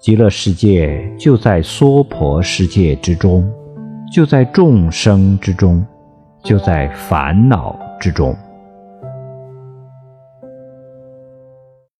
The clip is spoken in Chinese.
极乐世界就在娑婆世界之中就在众生之中就在烦恼之中。